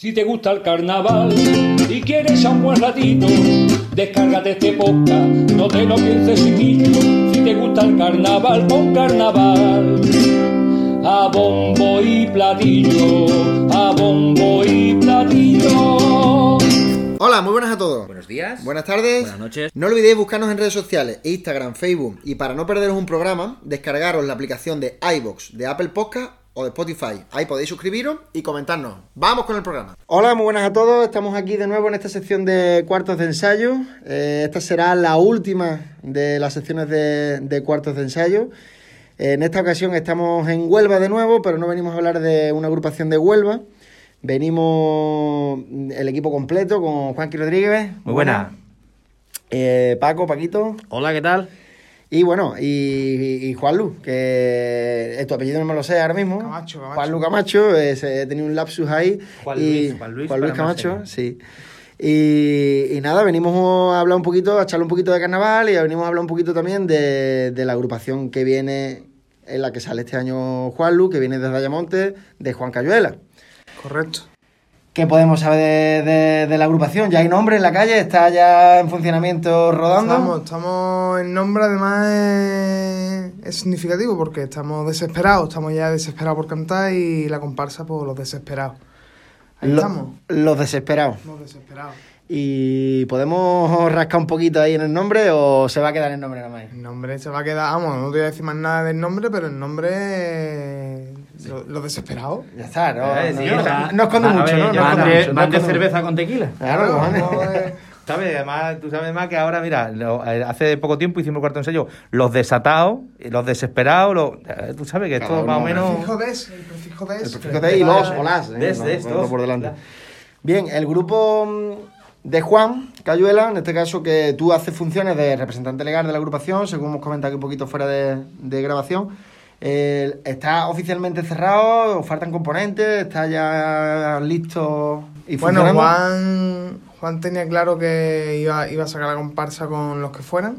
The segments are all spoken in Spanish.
Si te gusta el carnaval y quieres a un buen ratito, descárgate este podcast, no te lo pienses chiquillo. Si te gusta el carnaval, pon carnaval. A bombo y platillo, a bombo y platillo. Hola, muy buenas a todos. Buenos días. Buenas tardes. Buenas noches. No olvidéis buscarnos en redes sociales, Instagram, Facebook y para no perderos un programa, descargaros la aplicación de iBox de Apple Podcast o de Spotify. Ahí podéis suscribiros y comentarnos. Vamos con el programa. Hola, muy buenas a todos. Estamos aquí de nuevo en esta sección de cuartos de ensayo. Eh, esta será la última de las secciones de, de cuartos de ensayo. En esta ocasión estamos en Huelva de nuevo, pero no venimos a hablar de una agrupación de Huelva. Venimos el equipo completo con Juanqui Rodríguez. Muy buena. Eh, Paco, Paquito. Hola, ¿qué tal? Y bueno, y, y Juanlu, que tu apellido no me lo sé ahora mismo. Camacho, Camacho. Juanlu Camacho, eh, tenido un lapsus ahí. Juan y- Luis, Juan Luis Juan Luis Camacho, sí. Y, y nada, venimos a hablar un poquito, a echarle un poquito de carnaval y venimos a hablar un poquito también de, de la agrupación que viene, en la que sale este año Juanlu, que viene desde Ayamonte, de Juan Cayuela. Correcto. ¿Qué podemos saber de, de- de la agrupación? ¿Ya hay nombre en la calle? ¿Está ya en funcionamiento rodando? Estamos, estamos el nombre además es, es significativo porque estamos desesperados, estamos ya desesperados por cantar y la comparsa por los desesperados. Ahí Lo- estamos, Los desesperados. los desesperados. ¿Y podemos rascar un poquito ahí en el nombre o se va a quedar el nombre nada más? El nombre se va a quedar, vamos, no te voy a decir más nada del nombre, pero el nombre es lo- los desesperados. Ya está, no, Eh, no, sí, no- o sea, no esconde a mucho, ver, ¿no? No mucho, esconde cerveza mucho. con tequila. Claro, no es- ¿Sabes? Además, tú sabes más que ahora, mira, lo- eh, hace poco tiempo hicimos el cuarto ensayo, los desatados, y los desesperados, los, eh, tú sabes que esto Claro, más o no, menos... prefijo des, el prefijo des. El prefijo de y los o las. ¿eh? Des, des, dos. por delante. Bien, el grupo mm, de Juan Cayuela, en este caso que tú haces funciones de representante legal de la agrupación, según hemos comentado aquí un poquito fuera de, de grabación. Eh, ¿Está oficialmente cerrado? ¿O faltan componentes? ¿Está ya listo y Bueno? Juan, Juan tenía claro que iba, iba a sacar la comparsa con los que fueran.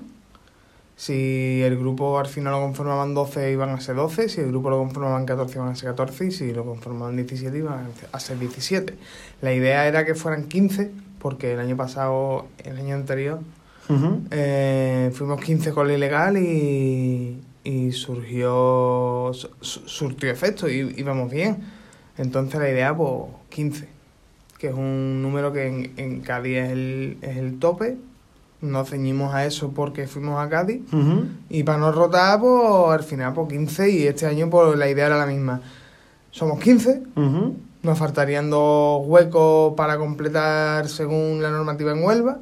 Si el grupo al final lo conformaban 12, iban a ser 12. Si el grupo lo conformaban 14, iban a ser 14. Y si lo conformaban 17, iban a ser 17. La idea era que fueran 15, porque el año pasado, el año anterior, eh, fuimos 15 con la ilegal y, y surgió su- su- surtió efecto y íbamos bien. Entonces la idea, pues 15, que es un número que en, en Cádiz es el, es el tope. Nos ceñimos a eso porque fuimos a Cádiz. Y para no rotar, pues al final, pues 15 y este año pues la idea era la misma. Somos 15, Ujú. nos faltarían dos huecos para completar según la normativa en Huelva.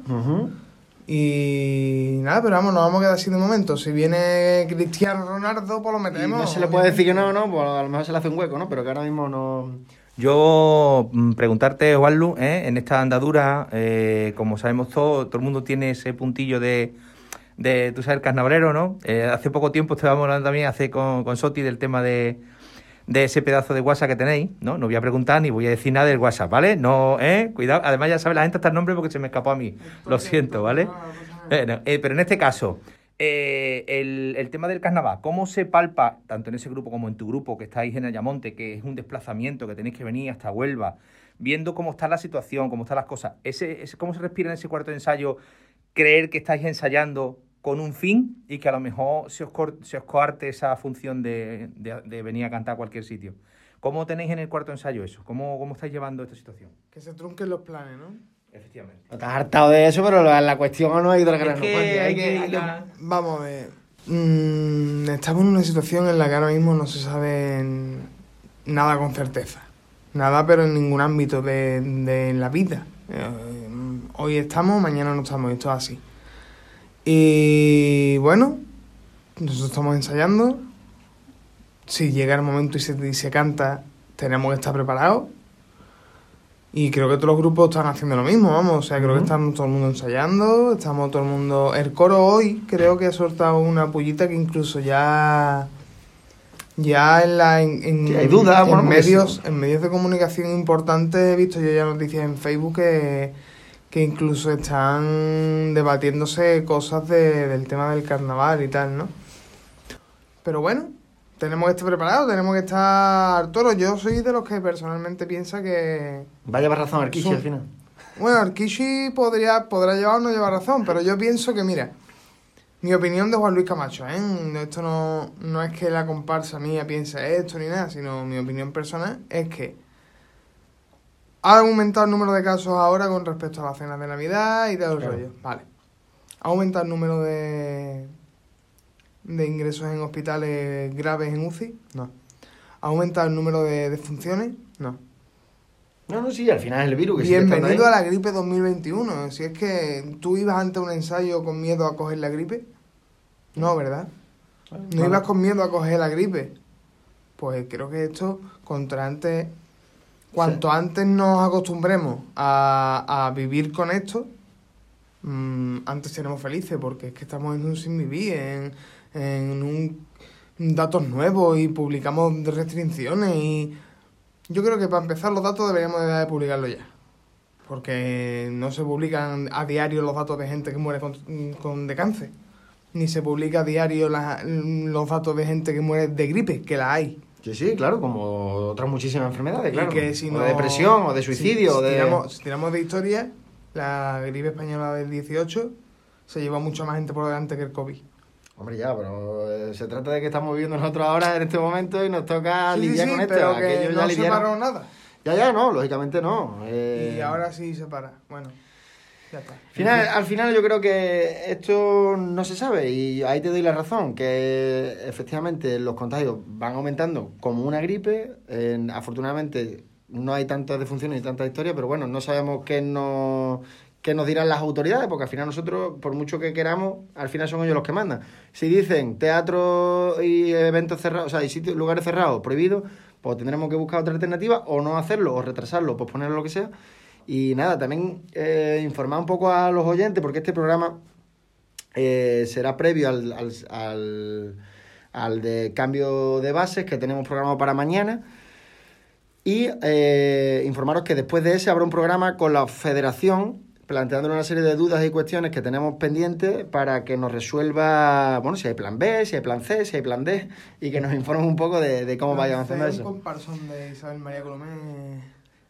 Y nada, pero vamos, nos vamos a quedar así de momento. Si viene Cristiano Ronaldo, pues lo Y metemos. no se le puede decir que no, ¿no? Pues a lo mejor se le hace un hueco, ¿no? Pero que ahora mismo no... Yo mm, preguntarte, Juanlu, ¿eh? en esta andadura, eh, como sabemos todos, todo el mundo tiene ese puntillo de, de tú sabes, el carnavalero, ¿no? Eh, hace poco tiempo estábamos hablando también hace con, con Soti del tema de, de ese pedazo de WhatsApp que tenéis, ¿no? No voy a preguntar ni voy a decir nada del WhatsApp, ¿vale? No, ¿eh? Cuidado, además ya sabe la gente hasta el nombre porque se me escapó a mí, lo siento, ¿vale? Bueno, eh, pero en este caso, eh, el, el tema del carnaval, ¿cómo se palpa, tanto en ese grupo como en tu grupo que estáis en Ayamonte, que es un desplazamiento, que tenéis que venir hasta Huelva, viendo cómo está la situación, cómo están las cosas? Ese, ese- ¿Cómo se respira en ese cuarto de ensayo creer que estáis ensayando con un fin y que a lo mejor se os, cor- se os coarte esa función de, de- de venir a cantar a cualquier sitio? ¿Cómo tenéis en el cuarto ensayo eso? ¿Cómo, cómo estáis llevando esta situación? Que se trunquen los planes, ¿no? Efectivamente. No estás hartado de eso, pero la, la cuestión no hay de la Es que hay que- hay que- Vamos a ver. Mm, estamos en una situación en la que ahora mismo no se sabe nada con certeza. Nada, pero en ningún ámbito de, de la vida. Eh, hoy estamos, mañana no estamos, esto es así. Y bueno, nosotros estamos ensayando. Si llega el momento y se, y se canta, tenemos que estar preparados. Y creo que todos los grupos están haciendo lo mismo, vamos. O sea, creo que estamos todo el mundo ensayando, estamos todo el mundo... El coro hoy creo que ha soltado una pullita que incluso ya... Ya en, la, en, en- hay dudas, en bueno, porque medios, sí. en medios de comunicación importantes he visto yo ya noticias en Facebook que, que incluso están debatiéndose cosas de- del tema del carnaval y tal, ¿no? Pero bueno, tenemos que estar preparados, tenemos que estar al toro. Yo soy de los que personalmente piensa que... Va a llevar razón Son- al final. Bueno, Arkishi podría, podrá llevar o no llevar razón, pero yo pienso que, mira, mi opinión de Juan Luis Camacho, ¿eh? Esto no, no es que la comparsa mía piense esto ni nada, sino mi opinión personal es que ha aumentado el número de casos ahora con respecto a las cenas de Navidad y todo el Claro. rollo. Vale. Ha aumentado el número de, de ingresos en hospitales graves en UCI? No. ¿Ha aumentado el número de defunciones? No. No, no, sí, al final es el virus que sigue Bienvenido a la gripe 2021. Si es que tú ibas ante un ensayo con miedo a coger la gripe. No, ¿verdad? No ibas con miedo a coger la gripe. Pues creo que esto, contra antes, cuanto antes nos acostumbremos a, a vivir con esto, mm, antes seremos felices, porque es que estamos en un sin vivir, en, en un datos nuevos y publicamos restricciones y yo creo que para empezar los datos deberíamos de, de publicarlos ya. Porque no se publican a diario los datos de gente que muere con, con de cáncer. Ni se publica a diario la- los datos de gente que muere de gripe, que la hay. Sí, sí, claro, como otras muchísimas enfermedades, claro. Y que si o no- de depresión, o de suicidio, si, de... tiramos, si tiramos de historia, la gripe española del 18 se lleva mucho más gente por delante que el COVID. Hombre, ya, pero eh, se trata de que estamos viviendo nosotros ahora en este momento y nos toca Sí, lidiar sí, con esto. pero que ya no se paró nada. Ya, ya, no, lógicamente no. eh, Y ahora sí se para. Bueno, ya está. Al final, al final yo creo que esto no se sabe y ahí te doy la razón, que efectivamente los contagios van aumentando como una gripe. en- afortunadamente no hay tantas defunciones ni tantas historias, pero bueno, no sabemos qué nos, qué nos dirán las autoridades, porque al final nosotros, por mucho que queramos, al final son ellos los que mandan. Si dicen teatro y eventos cerrados, o sea, y sitios, lugares cerrados prohibidos, pues tendremos que buscar otra alternativa o no hacerlo, o retrasarlo, o posponerlo, lo que sea. Y nada, también eh, informar un poco a los oyentes, porque este programa eh, será previo al, al, al, al de cambio de bases que tenemos programado para mañana. Y eh, informaros que después de ese habrá un programa con la federación planteando una serie de dudas y cuestiones que tenemos pendientes para que nos resuelva, bueno, si hay plan B, si hay plan C, si hay plan D, y que nos informen un poco de, de cómo vaya avanzando un eso. comparsón de Isabel María Colomé.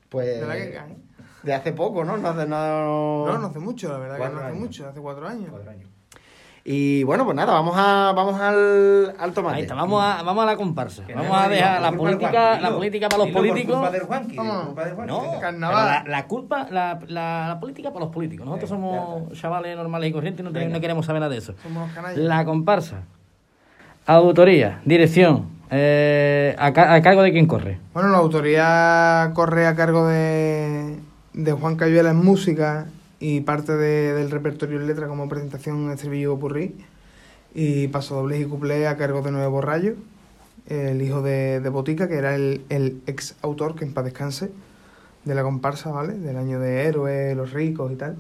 Pues de la que. De hace poco, ¿no? No hace nada... No, no hace mucho, la verdad que no hace años. mucho, hace cuatro años. Y bueno, pues nada, vamos a vamos al, al tomate. Ahí está, vamos a, vamos a la comparsa. Que Vamos no a dejar la política, la política para los por políticos. culpa del Juanqui, Vamos. por culpa del Juanqui, No, la, la culpa, la, la, la política para los políticos. Nosotros Venga, somos chavales normales y corrientes y no, tenemos- Venga. no queremos saber nada de eso. Somos. La comparsa. Autoría, dirección. eh, a, ca- a cargo de quién corre. Bueno, la autoría corre a cargo de, de Juan Cayuela en música y parte de- del repertorio en letra como presentación estribillo purrí. Y paso dobles y cuplé a cargo de Nuevo Rayo, el hijo de, de Botica, que era el, el ex autor, que en paz descanse, de la comparsa, ¿vale? Del año de Héroes, Los Ricos y tal.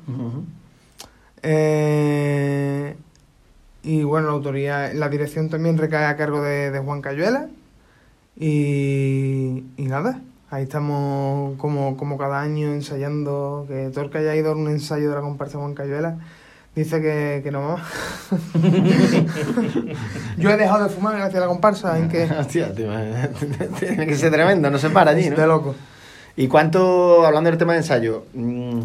Eh, y bueno, la autoría, la dirección también recae a cargo de, de Juan Cayuela. Y, y nada, ahí estamos como, como cada año ensayando. Que todo el que haya ido a un ensayo de la comparsa Juan Cayuela dice que, que no. Yo he dejado de fumar gracias a la comparsa, en que. Hostia, tío, tiene que ser tremendo, no se para allí, De ¿no? loco. ¿Y cuánto, hablando del tema de ensayo, mm,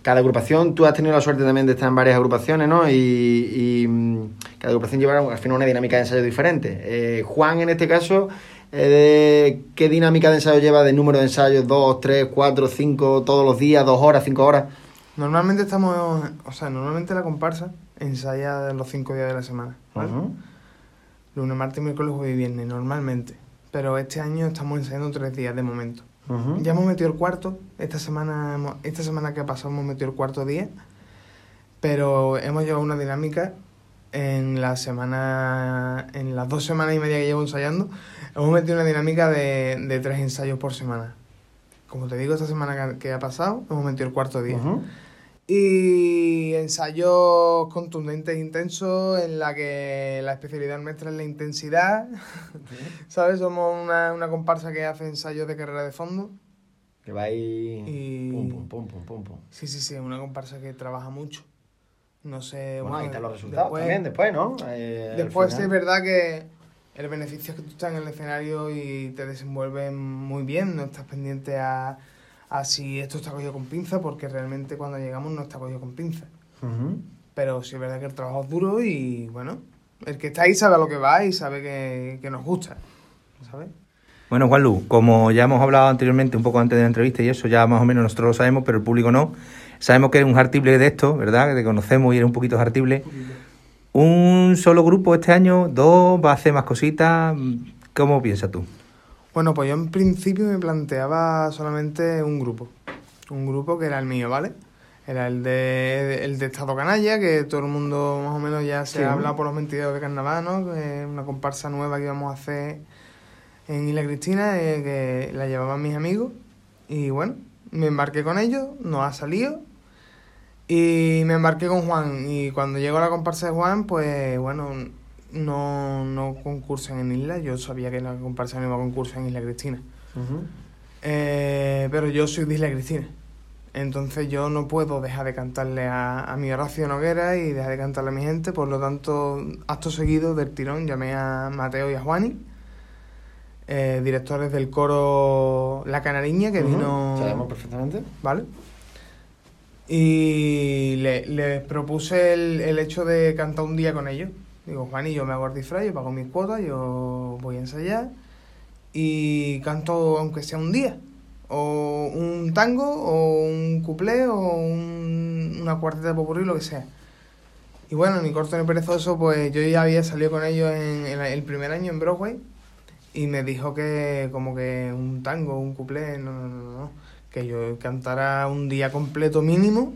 cada agrupación, tú has tenido la suerte también de estar en varias agrupaciones, ¿no? Y, y, mm, cada agrupación lleva al final una dinámica de ensayo diferente. Eh, Juan, en este caso, eh, ¿qué dinámica de ensayo lleva de número de ensayos? ¿Dos, tres, cuatro, cinco, todos los días, dos horas, cinco horas? Normalmente estamos. O sea, normalmente la comparsa ensaya los cinco días de la semana. Lunes, martes, miércoles, jueves y viernes, normalmente. Pero este año estamos ensayando tres días de momento. Ya hemos metido el cuarto. Esta semana, esta semana que ha pasado hemos metido el cuarto día. Pero hemos llevado una dinámica en la semana, en las dos semanas y media que llevo ensayando, hemos metido una dinámica de, de tres ensayos por semana. como te digo, esta semana que- ha pasado, hemos metido el cuarto día. Ujú. Y ensayos contundentes intensos en la que la especialidad nuestra es la intensidad. ¿Sabes? Somos una, una comparsa que hace ensayos de carrera de fondo. Que va ahí... Y- Pum, pum, pum, pum, pum, pum. Sí, sí, sí, es una comparsa que trabaja mucho. No sé. Bueno, ahí están los resultados después- también, después, ¿no? Eh, Después es verdad que el beneficio es que tú estás en el escenario y te desenvuelves muy bien, no estás pendiente a, a si esto está cogido con pinza, porque realmente cuando llegamos no está cogido con pinza. Pero sí es verdad que el trabajo es duro y bueno, el que está ahí sabe a lo que va y sabe que, que nos gusta, ¿sabes? Bueno, Juanlu, como ya hemos hablado anteriormente, un poco antes de la entrevista, y eso ya más o menos nosotros lo sabemos, pero el público no. Sabemos que eres un hartible de esto, ¿verdad? Que te conocemos y eres un poquito hartible. ¿Un solo grupo este año? ¿Dos? ¿Va a hacer más cositas? ¿Cómo piensas tú? Bueno, pues yo en principio me planteaba solamente un grupo. Un grupo que era el mío, ¿vale? Era el de, el de Estado Canalla, que todo el mundo más o menos ya se Sí. ha hablado por los 22 de carnaval, ¿no? Es una comparsa nueva que íbamos a hacer en Isla Cristina, eh, que la llevaban mis amigos. Y bueno, me embarqué con ellos, nos ha salido. Y me embarqué con Juan. Y cuando llegó la comparsa de Juan, pues bueno, no, no concursan en Isla. Yo sabía que la comparsa no iba a concursar en Isla Cristina. Eh, pero yo soy de Isla Cristina. Entonces yo no puedo dejar de cantarle a, a mi Horacio Noguera y dejar de cantarle a mi gente. Por lo tanto, acto seguido del tirón llamé a Mateo y a Juani, eh, directores del coro La Canariña, que vino... Sabemos perfectamente. ¿vale? Y le, les propuse el, el hecho de cantar un día con ellos. Digo, Juan, y yo me hago el disfraz, yo pago mis cuotas, yo voy a ensayar y canto aunque sea un día. O un tango, o un cuplé, o un- una cuarteta de popurrí, lo que sea. Y bueno, ni corto ni perezoso, pues yo ya había salido con ellos en, en el primer año en Broadway y me dijo que como que un tango, un cuplé, no, no, no, no, que yo cantara un día completo mínimo,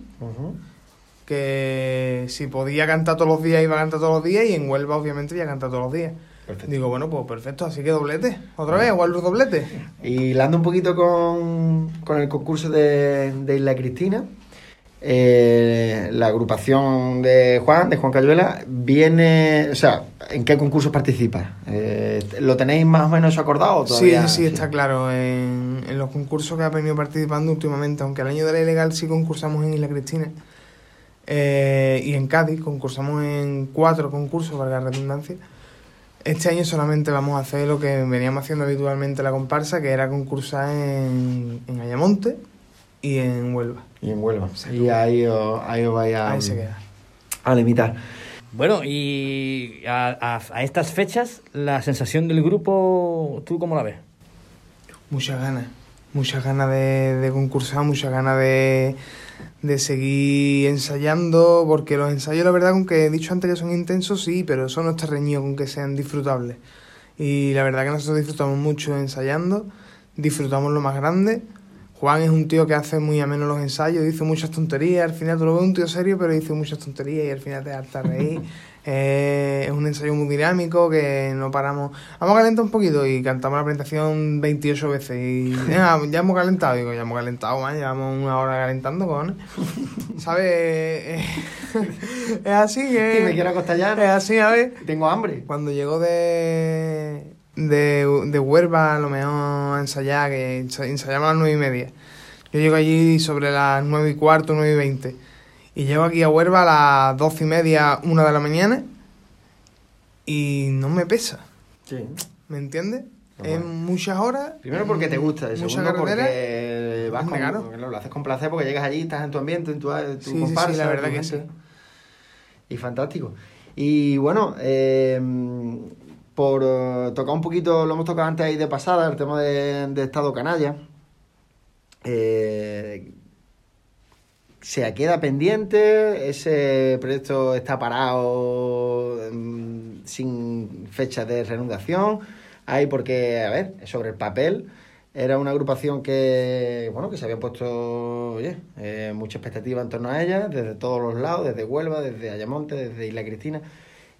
que si podía cantar todos los días iba a cantar todos los días y en Huelva obviamente iba a cantar todos los días. Perfecto. Digo, bueno, pues perfecto, así que doblete, otra vez, igual los doblete. Y hilando un poquito con, con el concurso de, de Isla Cristina, eh, la agrupación de Juan, de Juan Cayuela, viene, o sea, ¿en qué concursos participa? Eh, ¿Lo tenéis más o menos acordado? o Sí, todavía? sí, está claro. En, en los concursos que ha venido participando últimamente, aunque el año de la ilegal sí concursamos en Isla Cristina eh, y en Cádiz, concursamos en cuatro concursos, valga la redundancia. Este año solamente vamos a hacer lo que veníamos haciendo habitualmente la comparsa, que era concursar en, en Ayamonte y en Huelva. Y en Huelva. Y ahí os, ahí os vais a, Ahí se queda. a limitar. Bueno, y a, a- a estas fechas, la sensación del grupo, ¿tú cómo la ves? Muchas ganas, muchas ganas de, de concursar, muchas ganas de, de seguir ensayando, porque los ensayos, la verdad, aunque he dicho antes que son intensos, sí, pero eso no está reñido con que sean disfrutables. Y la verdad que nosotros disfrutamos mucho ensayando, disfrutamos lo más grande. Juan es un tío que hace muy ameno los ensayos, dice muchas tonterías, al final tú lo ves un tío serio, pero dice muchas tonterías y al final te harta reír. Eh, es un ensayo muy dinámico que no paramos. Vamos a calentar un poquito y cantamos la presentación 28 veces. Y "Venga, ya hemos calentado, digo, ya hemos calentado, man, llevamos una hora calentando, cojones. ¿Sabes? Eh, es así que. Me quiero acostar ya. Es así, a ver. Tengo hambre. Cuando llegó de, de, de Huelva, a lo mejor a ensayar, que ensa- ensayamos a las nueve y media. Yo llego allí sobre las nueve y cuarto, nueve y veinte. Y llego aquí a Huelva a las doce y media, una de la mañana. Y no me pesa, Sí. ¿me entiendes? Qué Es guay. muchas horas. Primero porque te gusta, y segundo porque vas con, claro. lo haces con placer porque llegas allí, estás en tu ambiente, en tu, tu Sí, sí, comparsa, sí, la verdad que gente. sí. Y fantástico. Y bueno, eh, por eh, tocar un poquito, lo hemos tocado antes ahí de pasada, el tema de, de Estado Canalla. Eh, se queda pendiente, ese proyecto está parado mm, sin fecha de reanudación. Ahí porque, a ver, sobre el papel, era una agrupación que, bueno, que se había puesto, oye, eh, mucha expectativa en torno a ella, desde todos los lados, desde Huelva, desde Ayamonte, desde Isla Cristina.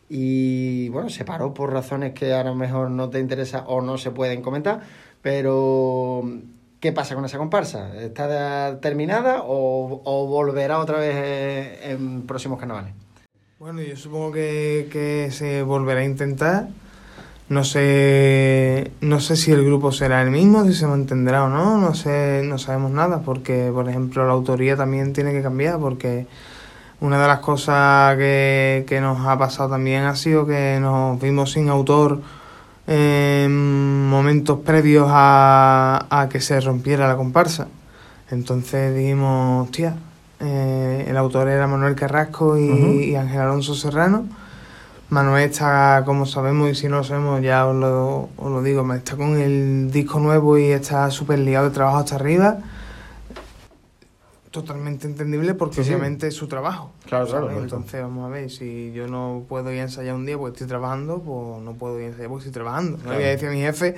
Y bueno, se paró por razones que ahora mejor no te interesa o no se pueden comentar, pero ¿qué pasa con esa comparsa? ¿Está terminada o, volverá otra vez en próximos carnavales? Bueno, yo supongo que, que se volverá a intentar. No sé, no sé si el grupo será el mismo, si se mantendrá o no, no sé, no sabemos nada, porque por ejemplo la autoría también tiene que cambiar, porque una de las cosas que, que nos ha pasado también ha sido que nos vimos sin autor en momentos previos a, a que se rompiera la comparsa. Entonces dijimos, hostia, eh, el autor era Manuel Carrasco y, y Ángel Alonso Serrano. Manuel está, como sabemos, y si no lo sabemos, ya os lo, os lo digo, está con el disco nuevo y está súper liado de trabajo hasta arriba. Totalmente entendible porque Sí, sí. obviamente es su trabajo. Claro, claro. Entonces, vamos a ver, si yo no puedo ir a ensayar un día porque estoy trabajando, pues no puedo ir a ensayar porque estoy trabajando. No le voy a decir a mi jefe,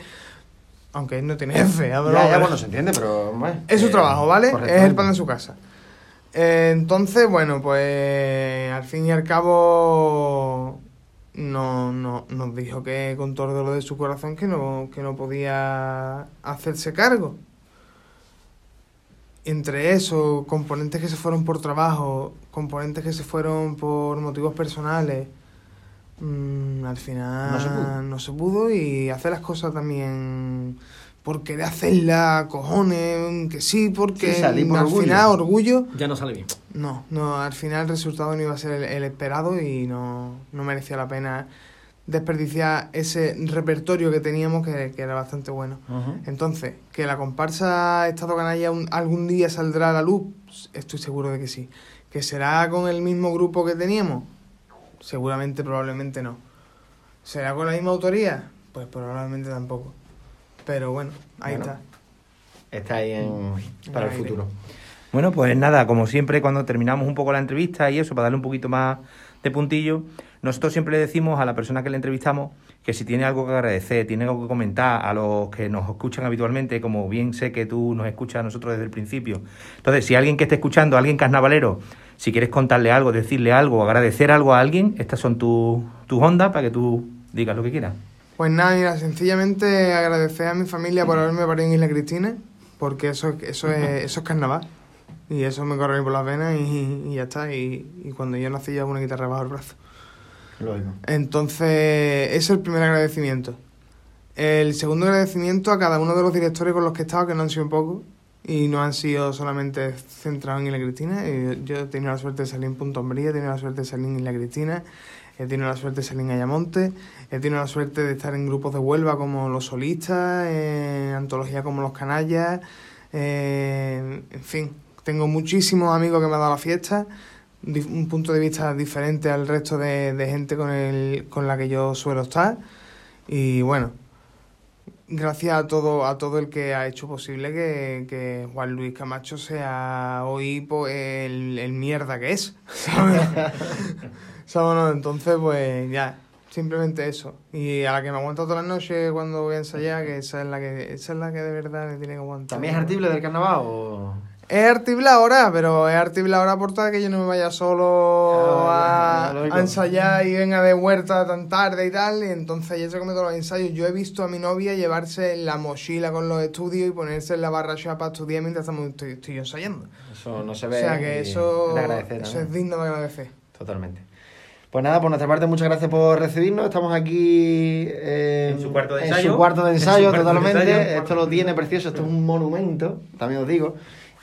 aunque él no tiene jefe, ya, Ya, bueno, se entiende, pero... bueno, es su eh, trabajo, ¿vale? Es el pan de su casa. Eh, entonces, bueno, pues al fin y al cabo no, no, nos dijo que con todo el dolor de su corazón que no, que no podía hacerse cargo. Entre eso, componentes que se fueron por trabajo, componentes que se fueron por motivos personales, mm, al final No se pudo. no se pudo y hacer las cosas también por querer hacerla, cojones, que sí, porque Sí, salir por al orgullo. final orgullo, Ya no sale bien. no, no, al final el resultado no iba a ser el, el esperado y no, no merecía la pena desperdiciar ese repertorio que teníamos que, que era bastante bueno. Entonces, que la comparsa Estado Canalla un- algún día saldrá a la luz, estoy seguro de que sí. ¿Que será con el mismo grupo que teníamos? Seguramente, probablemente no. ¿Será con la misma autoría? Pues probablemente tampoco. Pero bueno, ahí Bueno. está. Está ahí en- para el futuro. Bueno, pues nada, como siempre cuando terminamos un poco la entrevista y eso, para darle un poquito más de puntillo, nosotros siempre le decimos a la persona que le entrevistamos que si tiene algo que agradecer, tiene algo que comentar a los que nos escuchan habitualmente, como bien sé que tú nos escuchas a nosotros desde el principio. Entonces, si alguien que esté escuchando, alguien carnavalero, si quieres contarle algo, decirle algo, agradecer algo a alguien, estas son tus tus ondas para que tú digas lo que quieras. Pues nada, mira, sencillamente agradecer a mi familia por haberme parido en Isla Cristina, porque eso, eso, es, eso es carnaval. Y eso me corre por las venas y, y ya está. Y, y cuando yo nací ya una guitarra bajo el brazo. Entonces, ese es el primer agradecimiento. El segundo agradecimiento a cada uno de los directores con los que he estado, que no han sido pocos, y no han sido solamente centrados en Isla Cristina. Eh, Yo he tenido la suerte de salir en Punto Hombría, he tenido la suerte de salir en Isla Cristina, he tenido la suerte de salir en Ayamonte, he tenido la suerte de estar en grupos de Huelva como Los Solistas, en antología como Los Canallas, eh, en fin, tengo muchísimos amigos que me han dado la fiesta, un punto de vista diferente al resto de, de gente con, el, con la que yo suelo estar. Y bueno, gracias a todo, a todo el que ha hecho posible que, que Juan Luis Camacho sea hoy pues, el, el mierda que es. ¿sabes? Entonces, pues ya, simplemente eso. Y a la que me aguanta todas las noches cuando voy a ensayar, que esa es la que, esa es la que de verdad me tiene que aguantar. ¿También es artible del carnaval o...? Es artible ahora, pero es artible ahora por tal que yo no me vaya solo Ah, a, ya, ensayar y venga de huerta tan tarde y tal. Y entonces ella se come todos los ensayos. Yo he visto a mi novia llevarse la mochila con los estudios y ponerse en la barra shop para estudiar mientras estamos, estoy, estoy yo ensayando. Eso no se O ve. sea que eso, agradecer eso es digno de agradecer. Totalmente. Pues nada, por nuestra parte, muchas gracias por recibirnos. Estamos aquí eh, En su cuarto de en ensayo. su cuarto de En ensayo, cuarto de totalmente. ensayo. Esto lo tiene precioso, esto es un monumento, también os digo.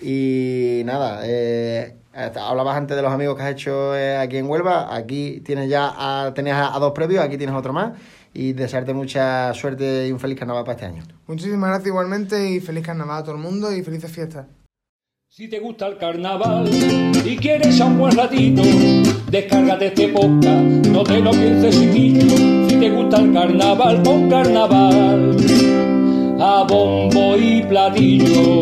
Y nada, eh, hablabas antes de los amigos que has hecho eh, aquí en Huelva. Aquí tienes ya a, tenías a, a dos previos, aquí tienes otro más. Y desearte mucha suerte y un feliz carnaval para este año. Muchísimas gracias igualmente y feliz carnaval a todo el mundo y felices fiestas. Si te gusta el carnaval y quieres a un buen ratito, descárgate este podcast, no te lo pienses chiquillo. Si te gusta el carnaval, pon carnaval. A bombo y platillo,